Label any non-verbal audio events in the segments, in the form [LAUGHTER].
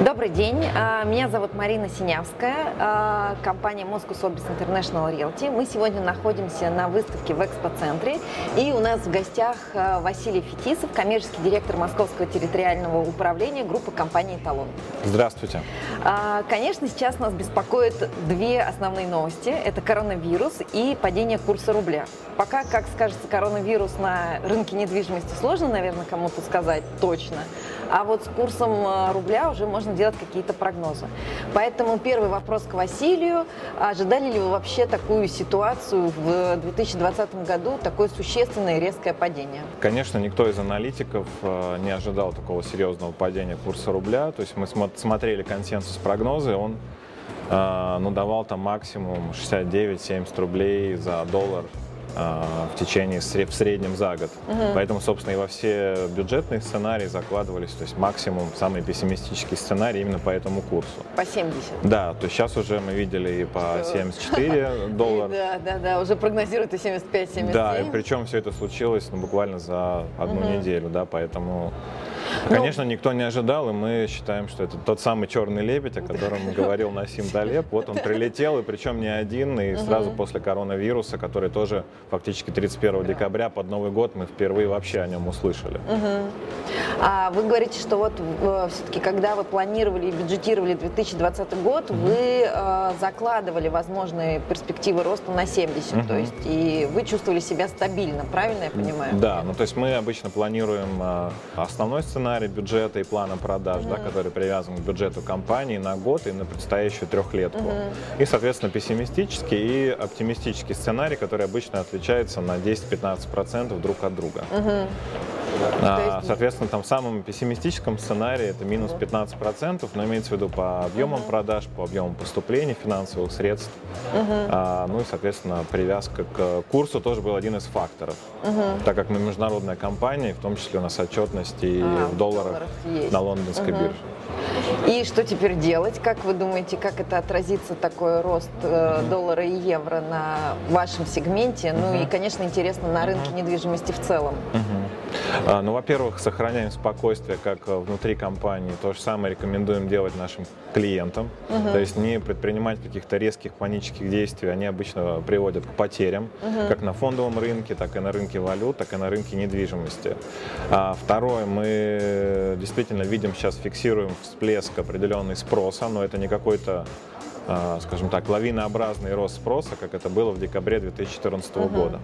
Добрый день, а, меня зовут Марина Синявская, а, компания Moscow Sotheby's International Realty. Мы сегодня находимся на выставке в экспоцентре, и у нас в гостях а, Василий Фетисов, коммерческий директор Московского территориального управления группы компании «Эталон». Здравствуйте. Конечно, сейчас нас беспокоят две основные новости. Это коронавирус и падение курса рубля. Пока, как скажется, коронавирус на рынке недвижимости сложно, наверное, кому-то сказать точно. А вот с курсом рубля уже можно делать какие-то прогнозы. Поэтому первый вопрос к Василию. Ожидали ли вы вообще такую ситуацию в 2020 году, такое существенное резкое падение? Конечно, никто из аналитиков э, не ожидал такого серьезного падения курса рубля. То есть мы смотрели консенсус прогнозы, он э, ну, давал там максимум 69-70 рублей за доллар в течение, в среднем за год. Угу. Поэтому, собственно, и во все бюджетные сценарии закладывались, то есть максимум, самый пессимистический сценарий именно по этому курсу. По 70? Да, то есть сейчас уже мы видели и по 74 [LAUGHS] доллара. Да, да, да, уже прогнозируют и 75-77. Да, и причем все это случилось ну, буквально за одну неделю, да, поэтому ну, Конечно, никто не ожидал, и мы считаем, что это тот самый черный лебедь, о котором [LAUGHS] говорил Насим Талеб. Вот он прилетел, и причем не один, и сразу после коронавируса, который тоже фактически 31 декабря под Новый год мы впервые вообще о нем услышали. А вы говорите, что вот э, все-таки, когда вы планировали и бюджетировали 2020 год, вы э, закладывали возможные перспективы роста на 70, то есть и вы чувствовали себя стабильно, правильно я понимаю? Да, ну то есть мы обычно планируем э, основной сценарий, сценарий бюджета и плана продаж, mm-hmm. да, который привязан к бюджету компании на год и на предстоящую трехлетку. Mm-hmm. И, соответственно, пессимистический и оптимистический сценарий, который обычно отличается на 10-15% друг от друга. Mm-hmm. А, соответственно, там в самом пессимистическом сценарии это минус 15%, но имеется в виду по объемам продаж, по объемам поступлений финансовых средств. А, ну и, соответственно, привязка к курсу тоже был один из факторов. Так как мы международная компания, в том числе у нас отчетность и а, в долларах, долларах на лондонской бирже. И что теперь делать? Как вы думаете, как это отразится такой рост э, доллара и евро на вашем сегменте? Ну и, конечно, интересно на рынке недвижимости в целом. Ну, во-первых, сохраняем спокойствие как внутри компании. То же самое рекомендуем делать нашим клиентам. Uh-huh. То есть не предпринимать каких-то резких панических действий. Они обычно приводят к потерям, uh-huh. как на фондовом рынке, так и на рынке валют, так и на рынке недвижимости. А второе, мы действительно видим сейчас, фиксируем всплеск определенный спроса, но это не какой-то а, скажем так, лавинообразный рост спроса, как это было в декабре 2014 uh-huh. года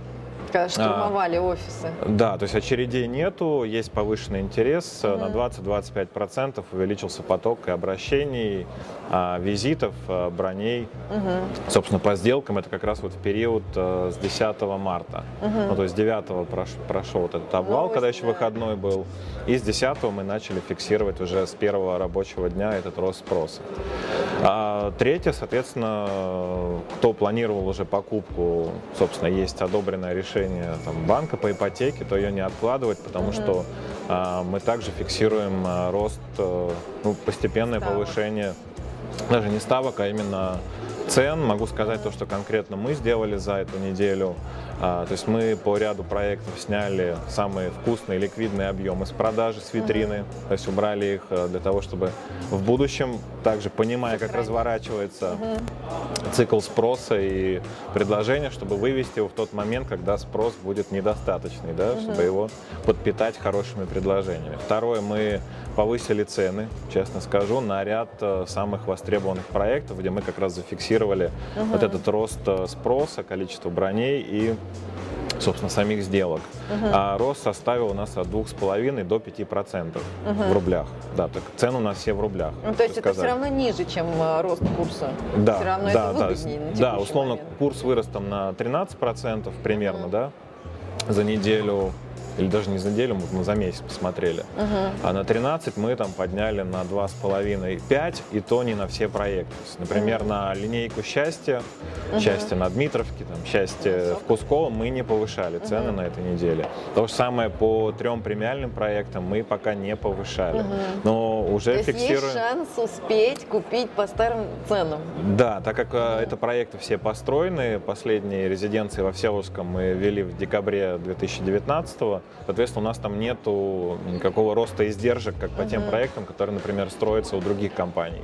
когда штурмовали а, офисы. Да, то есть очередей нету, есть повышенный интерес, угу. на 20-25% увеличился поток и обращений, а, визитов, а, броней. Угу. Собственно, по сделкам это как раз вот в период а, с 10 марта. Угу. Ну, то есть 9 прош, прошел вот этот обвал, Новость, когда еще да. выходной был, и с 10 мы начали фиксировать уже с первого рабочего дня этот рост спроса. А третье, соответственно, кто планировал уже покупку, собственно, есть одобренное решение решение там, банка по ипотеке, то ее не откладывать, потому mm-hmm. что а, мы также фиксируем а, рост, а, ну, постепенное ставок. повышение, даже не ставок, а именно цен. Могу сказать то, что конкретно мы сделали за эту неделю. А, то есть мы по ряду проектов сняли самые вкусные ликвидные объемы с продажи, с витрины. Uh-huh. То есть убрали их э, для того, чтобы в будущем, также понимая, как разворачивается uh-huh. цикл спроса и предложения, чтобы вывести его в тот момент, когда спрос будет недостаточный, да, uh-huh. чтобы его подпитать хорошими предложениями. Второе, мы повысили цены, честно скажу, на ряд э, самых востребованных проектов, где мы как раз зафиксировали вот этот рост э, спроса, количество броней и собственно, самих сделок. Uh-huh. А рост составил у нас от 2,5 до 5% uh-huh. в рублях. Да, так цены у нас все в рублях. Ну, то есть сказать. это все равно ниже, чем э, рост курса? Да, все равно да, это да, да, условно, момент. курс вырос там на 13% примерно, uh-huh. да, за неделю или даже не за неделю, мы за месяц посмотрели. Uh-huh. А на 13 мы там подняли на 2,5-5, и то не на все проекты. Например, uh-huh. на линейку счастья, uh-huh. счастье на Дмитровке, там, счастье в Кусково мы не повышали цены uh-huh. на этой неделе. То же самое по трем премиальным проектам мы пока не повышали. Uh-huh. Но уже то фиксируем... есть шанс успеть купить по старым ценам? Да, так как uh-huh. это проекты все построены, последние резиденции во Всеволожском мы ввели в декабре 2019 -го, Соответственно, у нас там нету никакого роста издержек, как по uh-huh. тем проектам, которые, например, строятся у других компаний,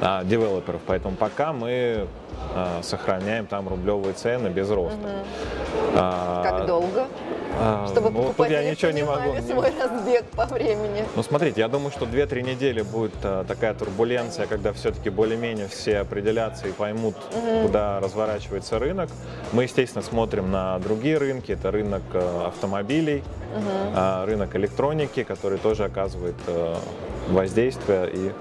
а, девелоперов. Поэтому пока мы а, сохраняем там рублевые цены без роста. Uh-huh. А, как долго? А, Чтобы ну, покупать я ничего не могу. свой разбег по времени. Ну, смотрите, я думаю, что 2-3 недели будет а, такая турбуленция, когда все-таки более-менее все определятся и поймут, угу. куда разворачивается рынок. Мы, естественно, смотрим на другие рынки. Это рынок а, автомобилей, угу. а, рынок электроники, который тоже оказывает а, воздействие и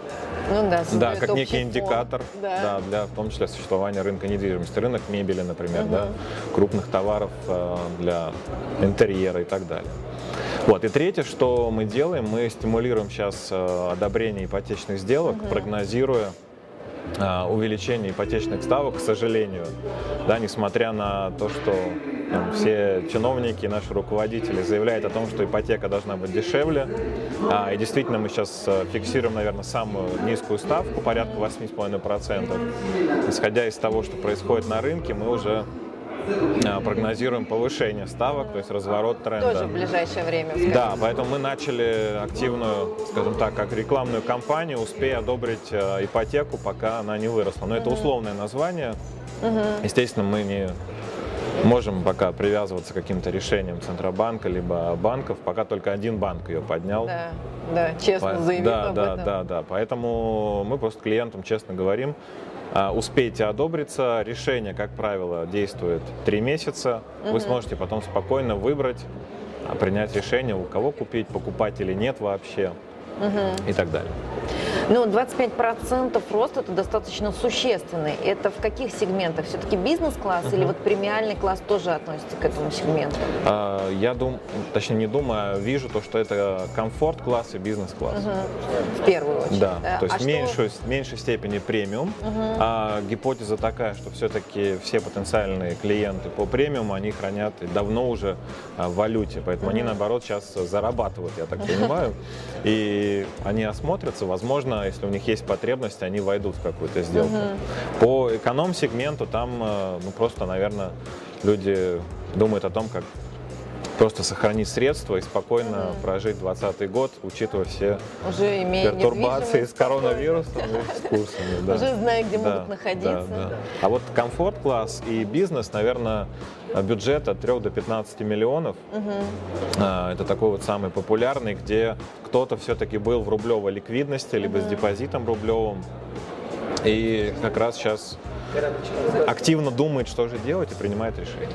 ну да, да как некий индикатор, да. Да, для в том числе существования рынка недвижимости, рынок мебели, например, угу. да, крупных товаров э, для интерьера и так далее. Вот. И третье, что мы делаем, мы стимулируем сейчас э, одобрение ипотечных сделок, угу. прогнозируя э, увеличение ипотечных ставок, к сожалению, да, несмотря на то, что все чиновники, наши руководители заявляют о том, что ипотека должна быть дешевле. А, и действительно мы сейчас э, фиксируем, наверное, самую низкую ставку, порядка 8,5%. Исходя из того, что происходит на рынке, мы уже э, прогнозируем повышение ставок, то есть разворот тренда. Тоже в ближайшее время. Да, поэтому мы начали активную, скажем так, как рекламную кампанию «Успей одобрить э, ипотеку, пока она не выросла». Но это условное название. Естественно, мы не можем пока привязываться к каким-то решениям Центробанка либо банков, пока только один банк ее поднял. Да, да честно По... заявил да, об да, этом. Да, да, поэтому мы просто клиентам честно говорим, а, успейте одобриться. Решение, как правило, действует три месяца. Угу. Вы сможете потом спокойно выбрать, а, принять решение, у кого купить, покупать или нет вообще угу. и так далее. Ну, 25% рост это достаточно существенный. Это в каких сегментах? Все-таки бизнес-класс uh-huh. или вот премиальный класс тоже относится к этому сегменту? Uh, я думаю, точнее не думаю, а вижу то, что это комфорт-класс и бизнес-класс. Uh-huh. В первую очередь. Да, да. то есть а в меньшей, что... меньшей степени премиум. Uh-huh. А гипотеза такая, что все-таки все потенциальные клиенты по премиуму, они хранят давно уже а, в валюте, поэтому uh-huh. они наоборот сейчас зарабатывают, я так понимаю. И они осмотрятся, возможно, если у них есть потребность, они войдут в какую-то сделку. Угу. По эконом-сегменту там э, ну, просто, наверное, люди думают о том, как просто сохранить средства и спокойно mm прожить 2020 год, учитывая все Уже пертурбации с коронавирусом и с курсами. Да. Уже зная, где да, могут находиться. Да, да. А вот комфорт-класс и бизнес, наверное, бюджет от 3 до 15 миллионов. Угу. Это такой вот самый популярный, где кто-то все-таки был в рублевой ликвидности, либо угу. с депозитом рублевым. И как раз сейчас активно думает, что же делать и принимает решение.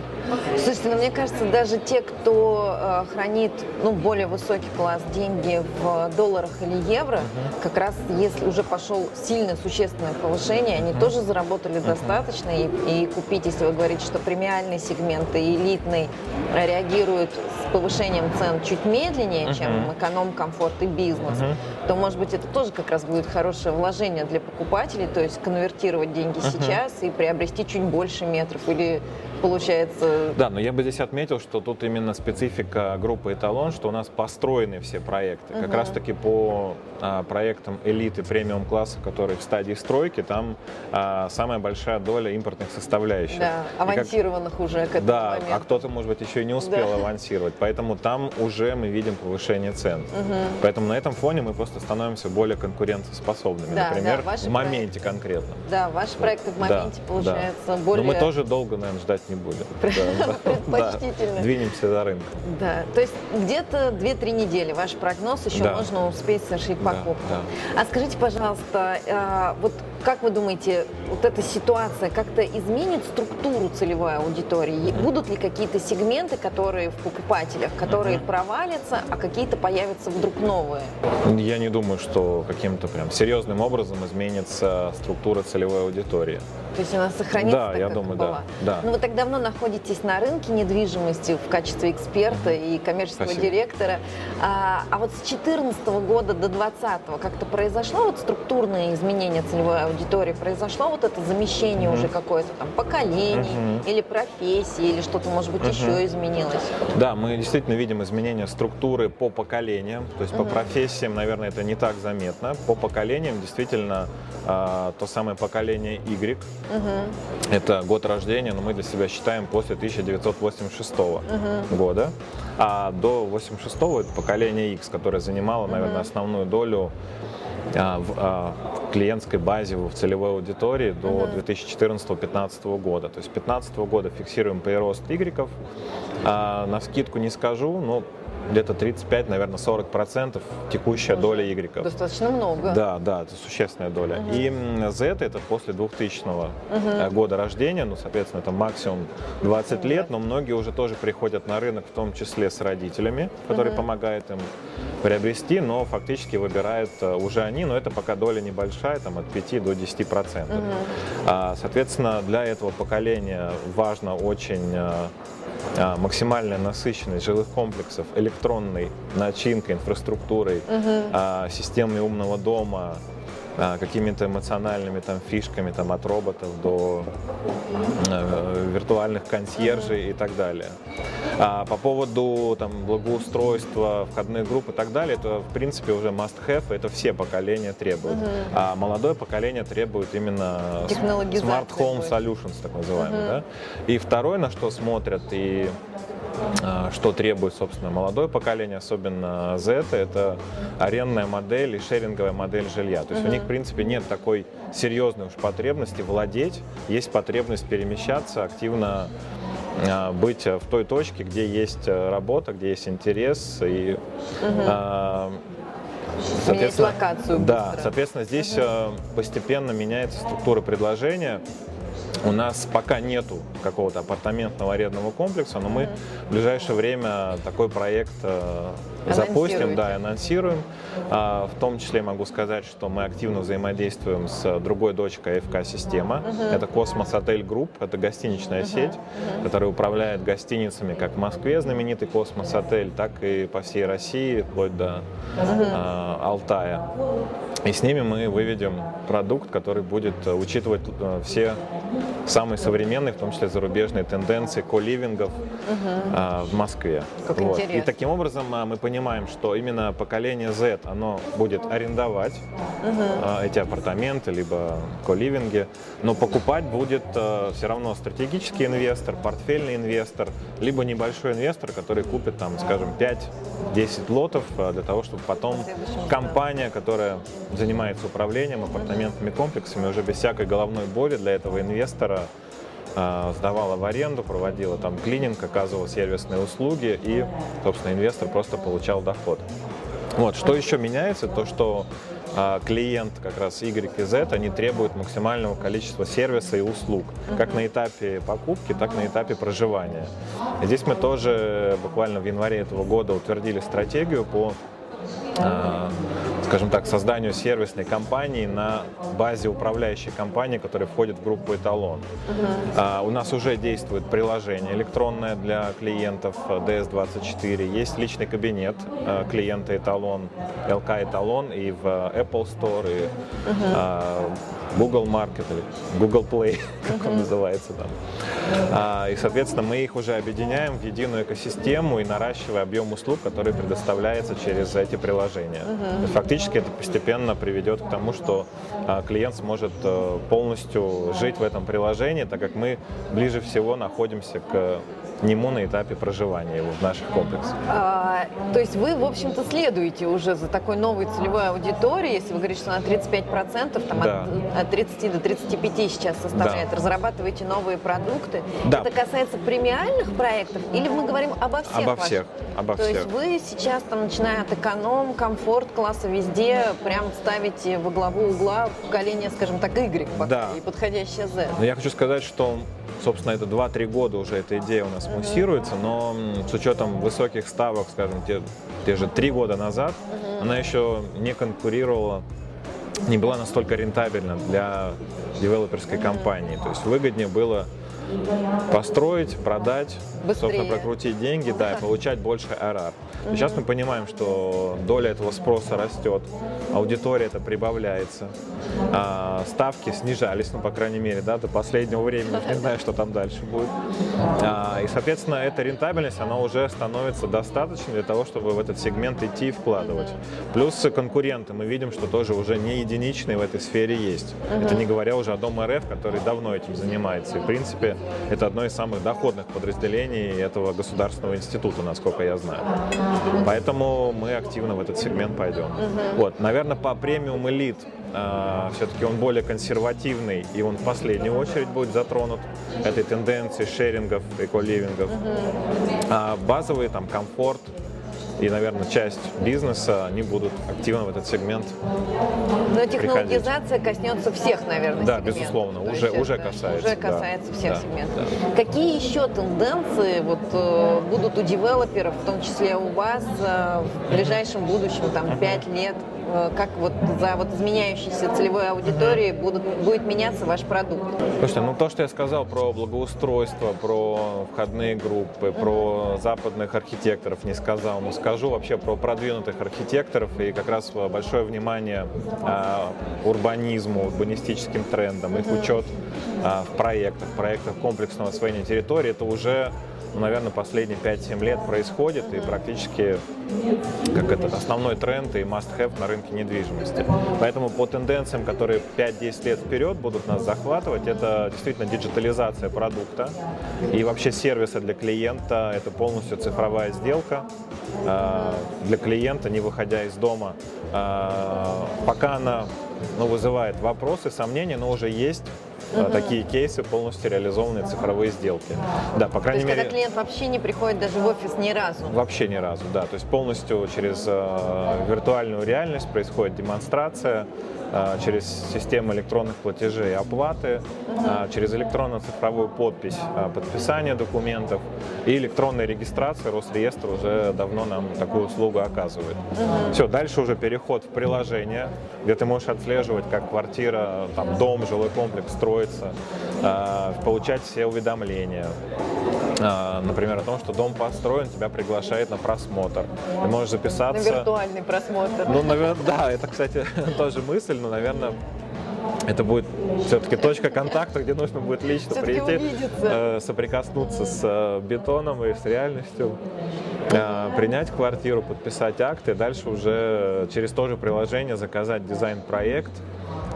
Слушайте, ну мне кажется, даже те, кто э, хранит ну, более высокий класс деньги в долларах или евро, uh-huh. как раз если уже пошел сильное существенное повышение, они uh-huh. тоже заработали uh-huh. достаточно. И, и купить, если вы говорите, что премиальный сегмент и элитный реагируют с повышением цен чуть медленнее, uh-huh. чем эконом, комфорт и бизнес, uh-huh. то, может быть, это тоже как раз будет хорошее вложение для покупателей, то есть конвертировать деньги uh-huh. сейчас час и приобрести чуть больше метров или получается... Да, но я бы здесь отметил, что тут именно специфика группы «Эталон», что у нас построены все проекты. Угу. Как раз-таки по а, проектам элиты премиум-класса, которые в стадии стройки, там а, самая большая доля импортных составляющих. Да, авансированных как... уже к этому Да, моменту. а кто-то, может быть, еще и не успел да. авансировать. Поэтому там уже мы видим повышение цен. Угу. Поэтому на этом фоне мы просто становимся более конкурентоспособными. Да, Например, да, в моменте проекты. конкретно. Да, ваши проекты в моменте, да, получается, да. более... Но мы тоже долго, наверное, ждать не будем. [LAUGHS] Предпочтительно. Двинемся за рынком. Да, то есть где-то 2-3 недели ваш прогноз, еще можно успеть совершить покупку. А скажите, пожалуйста, а, вот как вы думаете, вот эта ситуация как-то изменит структуру целевой аудитории? Будут ли какие-то сегменты, которые в покупателях, которые провалятся, а какие-то появятся вдруг новые? Я не думаю, что каким-то прям серьезным образом изменится структура целевой аудитории. То есть она сохранится да, так, я как думаю, была? Да, да. Ну вы так давно находитесь на рынке недвижимости в качестве эксперта и коммерческого Спасибо. директора. А, а вот с 2014 года до 2020 как-то произошло вот структурное изменение целевой аудитории? Произошло вот это замещение mm-hmm. уже какое-то там поколений mm-hmm. или профессии, или что-то, может быть, mm-hmm. еще изменилось? Да, мы действительно видим изменение структуры по поколениям. То есть mm-hmm. по профессиям, наверное, это не так заметно. По поколениям действительно а, то самое поколение Y, Угу. Это год рождения, но мы для себя считаем после 1986 угу. года. а до 86-го это поколение X, которое занимало, наверное, основную долю в а, клиентской базе, в целевой аудитории до 2014-2015 года. То есть 2015 года фиксируем прирост Y. А, на скидку не скажу, но где-то 35, наверное, 40 процентов текущая доля Y. Достаточно много. Да, да, это существенная доля. Угу. И Z это после 2000 угу. года рождения, ну, соответственно, это максимум 20 угу. лет, но многие уже тоже приходят на рынок, в том числе с родителями, которые угу. помогают им приобрести, но фактически выбирают э, уже они, но это пока доля небольшая, там от 5 до 10 процентов. Угу. А, соответственно, для этого поколения важно очень э, а, максимальная насыщенность жилых комплексов электронной начинкой, инфраструктурой, угу. системами умного дома, какими-то эмоциональными там фишками там от роботов до э, виртуальных консьержей и так далее. А по поводу там благоустройства, входных групп и так далее, это в принципе уже must have, это все поколения требуют. Угу. А молодое поколение требует именно smart home solutions, так называемый, угу. да. И второе, на что смотрят и а, что требует, собственно, молодое поколение, особенно Z, это арендная модель и шеринговая модель жилья. То есть uh-huh. у них, в принципе, нет такой серьезной уж потребности владеть, есть потребность перемещаться, активно а, быть в той точке, где есть э, работа, где есть интерес и uh-huh. Соответственно, локацию да, соответственно, здесь угу. постепенно меняется структура предложения. У нас пока нету какого-то апартаментного арендного комплекса, но мы в ближайшее время такой проект э, запустим, да, анонсируем. А, в том числе могу сказать, что мы активно взаимодействуем с другой дочкой АФК Система. Это Cosmos Hotel Group, это гостиничная сеть, которая управляет гостиницами как в Москве знаменитый Космос Отель, так и по всей России, вплоть до а, Алтая. И с ними мы выведем продукт, который будет э, учитывать э, все самые современные, в том числе зарубежные тенденции коливингов угу. в Москве. Как вот. интересно. И таким образом а, мы понимаем, что именно поколение Z, оно будет арендовать угу. эти апартаменты, либо коливинги, но покупать будет все равно стратегический инвестор, портфельный инвестор, либо небольшой инвестор, который купит там, скажем, 5-10 лотов для того, чтобы потом компания, которая занимается управлением апартаментными комплексами, уже без всякой головной боли для этого инвестора а, сдавала в аренду, проводила там клининг, оказывала сервисные услуги и, собственно, инвестор просто получал доход. Вот, что еще меняется, то что а, клиент как раз Y и Z, они требуют максимального количества сервиса и услуг, как на этапе покупки, так на этапе проживания. Здесь мы тоже буквально в январе этого года утвердили стратегию по а, скажем так, созданию сервисной компании на базе управляющей компании, которая входит в группу «Эталон». Uh-huh. А, у нас уже действует приложение электронное для клиентов DS24, есть личный кабинет а, клиента «Эталон», LK «Эталон» и в Apple Store, и uh-huh. а, Google Market или Google Play, [LAUGHS] как uh-huh. он называется там. А, и, соответственно, мы их уже объединяем в единую экосистему и наращивая объем услуг, который предоставляется через эти приложения. Uh-huh. Фактически это постепенно приведет к тому, что а, клиент сможет а, полностью жить в этом приложении, так как мы ближе всего находимся к нему на этапе проживания его в наших комплексах. А, то есть вы, в общем-то, следуете уже за такой новой целевой аудиторией, если вы говорите, что на 35%, там да. от, от 30 до 35 сейчас составляет, да. разрабатываете новые продукты. Да. Это касается премиальных проектов или мы говорим обо всех? Обо ваших? всех. Обо То всех. есть вы сейчас, там, начиная от эконом, комфорт класса, везде прям ставите во главу угла поколение, скажем так, Y да. и подходящее Z. Но я хочу сказать, что собственно, это 2-3 года уже эта идея у нас uh-huh. муссируется, но с учетом высоких ставок, скажем, те, те же 3 года назад, uh-huh. она еще не конкурировала не была настолько рентабельна для девелоперской uh-huh. компании. То есть выгоднее было построить, продать, Быстрее. собственно, прокрутить деньги, да, и получать больше RR. Угу. Сейчас мы понимаем, что доля этого спроса растет, аудитория это прибавляется, а, ставки снижались, ну, по крайней мере, да, до последнего времени, не знаю, что там дальше будет. А, и, соответственно, эта рентабельность, она уже становится достаточной для того, чтобы в этот сегмент идти и вкладывать. Плюс конкуренты, мы видим, что тоже уже не единичные в этой сфере есть. Угу. Это не говоря уже о Дом РФ, который давно этим занимается. И, в принципе, это одно из самых доходных подразделений здании этого государственного института, насколько я знаю. Поэтому мы активно в этот сегмент пойдем. Вот, наверное, по премиум элит э, все-таки он более консервативный, и он в последнюю очередь будет затронут этой тенденции шерингов, эколивингов. А базовый там комфорт, и, наверное, часть бизнеса, они будут активно в этот сегмент Но технологизация приходить. коснется всех, наверное, Да, сегментов. безусловно, уже, есть, уже касается. Уже касается да, всех да, сегментов. Да. Какие еще тенденции вот, э, будут у девелоперов, в том числе у вас, э, в ближайшем будущем, там, 5 лет? Э, как вот за вот изменяющейся целевой аудиторией будут, будет меняться ваш продукт? Слушайте, ну то, что я сказал про благоустройство, про входные группы, про западных архитекторов не сказал, но скажу вообще про продвинутых архитекторов и как раз большое внимание а, урбанизму, урбанистическим трендам, их учет а, в проектах, проектах комплексного освоения территории, это уже наверное, последние 5-7 лет происходит и практически как этот основной тренд и must-have на рынке недвижимости. Поэтому по тенденциям, которые 5-10 лет вперед будут нас захватывать, это действительно диджитализация продукта и вообще сервиса для клиента, это полностью цифровая сделка а, для клиента, не выходя из дома. А, пока она ну, вызывает вопросы, сомнения, но уже есть угу. такие кейсы полностью реализованные цифровые сделки. Да, по крайней то есть, мере. Когда клиент вообще не приходит даже в офис ни разу. Вообще ни разу, да. То есть полностью через э, виртуальную реальность происходит демонстрация. А, через систему электронных платежей и оплаты, uh через электронно-цифровую подпись а, подписания документов и электронная регистрация. Росреестр уже давно нам такую услугу оказывает. uh Все, дальше уже переход в приложение, где ты можешь отслеживать, как квартира, там, дом, жилой комплекс строится, получать все уведомления. Например, о том, что дом построен, тебя приглашает на просмотр. Ты можешь записаться... На виртуальный просмотр. Ну, наверное, да, это, кстати, [LAUGHS] тоже мысль, но, наверное, это будет все-таки точка контакта, где нужно будет лично прийти, э, соприкоснуться с э, бетоном и с реальностью, э, принять квартиру, подписать акты, дальше уже через то же приложение заказать дизайн-проект,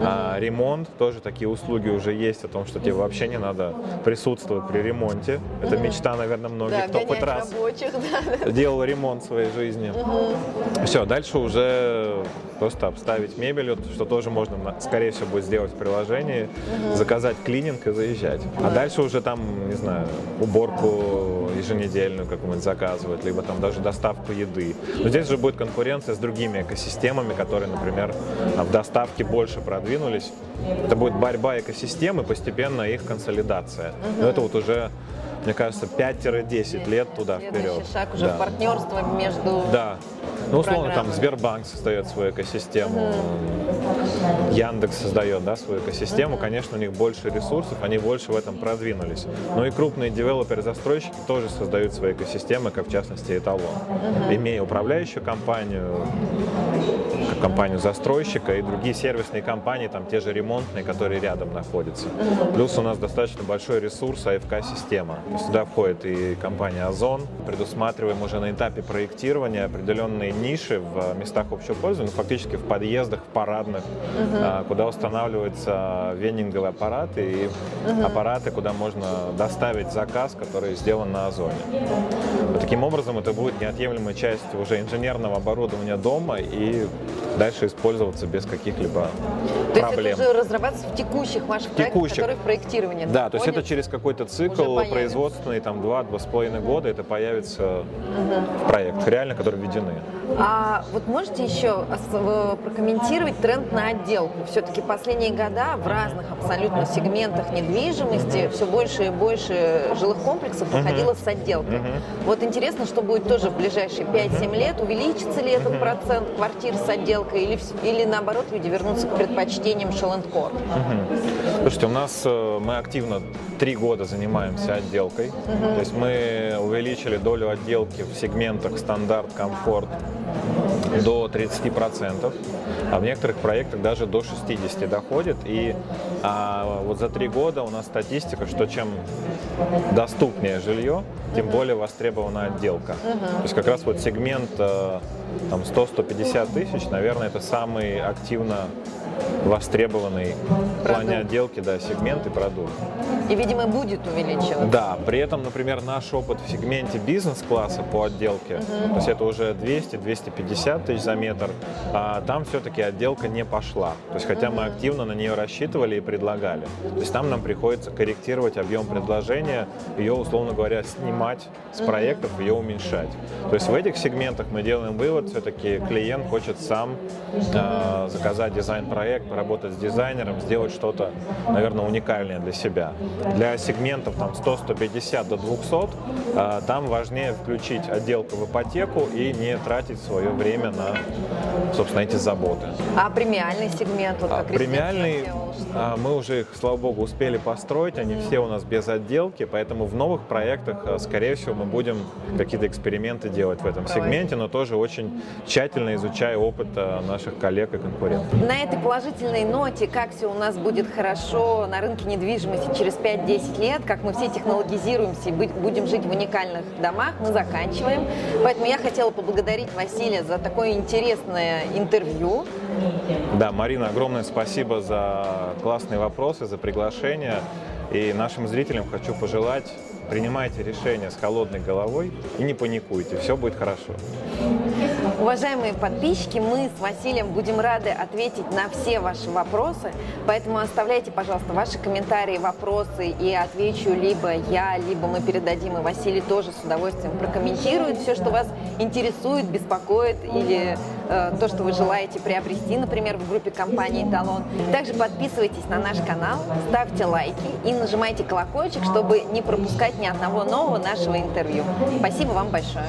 а, ремонт, тоже такие услуги уже есть о том, что тебе вообще не надо присутствовать при ремонте. Это мечта, наверное, многих, да, кто хоть раз рабочих, да. делал ремонт в своей жизни. Угу. Все, дальше уже просто обставить мебель, что тоже можно, скорее всего, будет сделать в приложении, угу. заказать клининг и заезжать. А дальше уже там, не знаю, уборку еженедельную какую-нибудь заказывать, либо там даже доставку еды. Но здесь же будет конкуренция с другими экосистемами, которые, например, в доставке больше продвинулись. Это будет борьба экосистемы, постепенно их консолидация. Угу. Но это вот уже мне кажется, 5-10 лет туда Следующий вперед. шаг уже да. партнерство между Да. Ну, условно, там Сбербанк создает свою экосистему, угу. Яндекс создает да, свою экосистему. Угу. Конечно, у них больше ресурсов, они больше в этом продвинулись. Но и крупные девелоперы-застройщики тоже создают свои экосистемы, как в частности Эталон. Угу. Имея управляющую компанию, как компанию застройщика и другие сервисные компании, там те же ремонтные, которые рядом находятся. Плюс у нас достаточно большой ресурс АФК-система. Сюда входит и компания Озон. Предусматриваем уже на этапе проектирования определенные ниши в местах общего пользования, ну, фактически в подъездах, в парадных, угу. куда устанавливаются вендинговые аппараты и угу. аппараты, куда можно доставить заказ, который сделан на Озоне. Вот таким образом, это будет неотъемлемой частью уже инженерного оборудования дома и дальше использоваться без каких-либо то проблем. То есть это уже разрабатывается в текущих ваших текущих. проектах, которые в проектировании Да, то есть это через какой-то цикл производственный, там два-два с половиной года это появится угу. в проект, реально, которые введены. А вот можете еще прокомментировать тренд на отделку? Все-таки последние года в разных абсолютно сегментах недвижимости все больше и больше жилых комплексов выходило uh-huh. с отделкой. Uh-huh. Вот интересно, что будет тоже в ближайшие 5-7 лет. Увеличится ли этот процент квартир с отделкой или, или наоборот люди вернутся к предпочтениям uh-huh. Слушайте, у нас э, мы активно три года занимаемся отделкой. Uh-huh. То есть мы увеличили долю отделки в сегментах стандарт, комфорт, до 30%, а в некоторых проектах даже до 60% доходит. И а, вот за три года у нас статистика, что чем доступнее жилье, тем более востребована отделка. То есть как раз вот сегмент э, там 100-150 тысяч, наверное, это самый активно востребованный в плане отделки да, сегмент и продукт. И, видимо, будет увеличиваться. Да, при этом, например, наш опыт в сегменте бизнес-класса по отделке, угу. то есть это уже 200-250 тысяч за метр, а там все-таки отделка не пошла. То есть хотя угу. мы активно на нее рассчитывали и предлагали. То есть там нам приходится корректировать объем предложения, ее, условно говоря, снимать с проектов, ее уменьшать. То есть в этих сегментах мы делаем вывод, все-таки клиент хочет сам э, заказать дизайн-проект, поработать с дизайнером, сделать что-то, наверное, уникальное для себя. Для сегментов там 100-150 до 200 э, там важнее включить отделку в ипотеку и не тратить свое время на, собственно, эти заботы. А премиальный сегмент? Вот, как а, премиальный, а, мы уже их, слава богу, успели построить, они все у нас без отделки, поэтому в новых проектах, а, скорее всего, мы будем какие-то эксперименты делать в этом сегменте, но тоже очень тщательно изучая опыт а, наших коллег и конкурентов. На этой положительной ноте, как все у нас будет хорошо на рынке недвижимости через 5-10 лет, как мы все технологизируемся и будем жить в уникальных домах, мы заканчиваем. Поэтому я хотела поблагодарить Василия за такое интересное интервью. Да, Марина, огромное спасибо за классные вопросы, за приглашение. И нашим зрителям хочу пожелать, принимайте решения с холодной головой и не паникуйте, все будет хорошо. Уважаемые подписчики, мы с Василием будем рады ответить на все ваши вопросы, поэтому оставляйте, пожалуйста, ваши комментарии, вопросы, и отвечу либо я, либо мы передадим, и Василий тоже с удовольствием прокомментирует все, что вас интересует, беспокоит, или э, то, что вы желаете приобрести, например, в группе компании «Талон». Также подписывайтесь на наш канал, ставьте лайки и нажимайте колокольчик, чтобы не пропускать ни одного нового нашего интервью. Спасибо вам большое.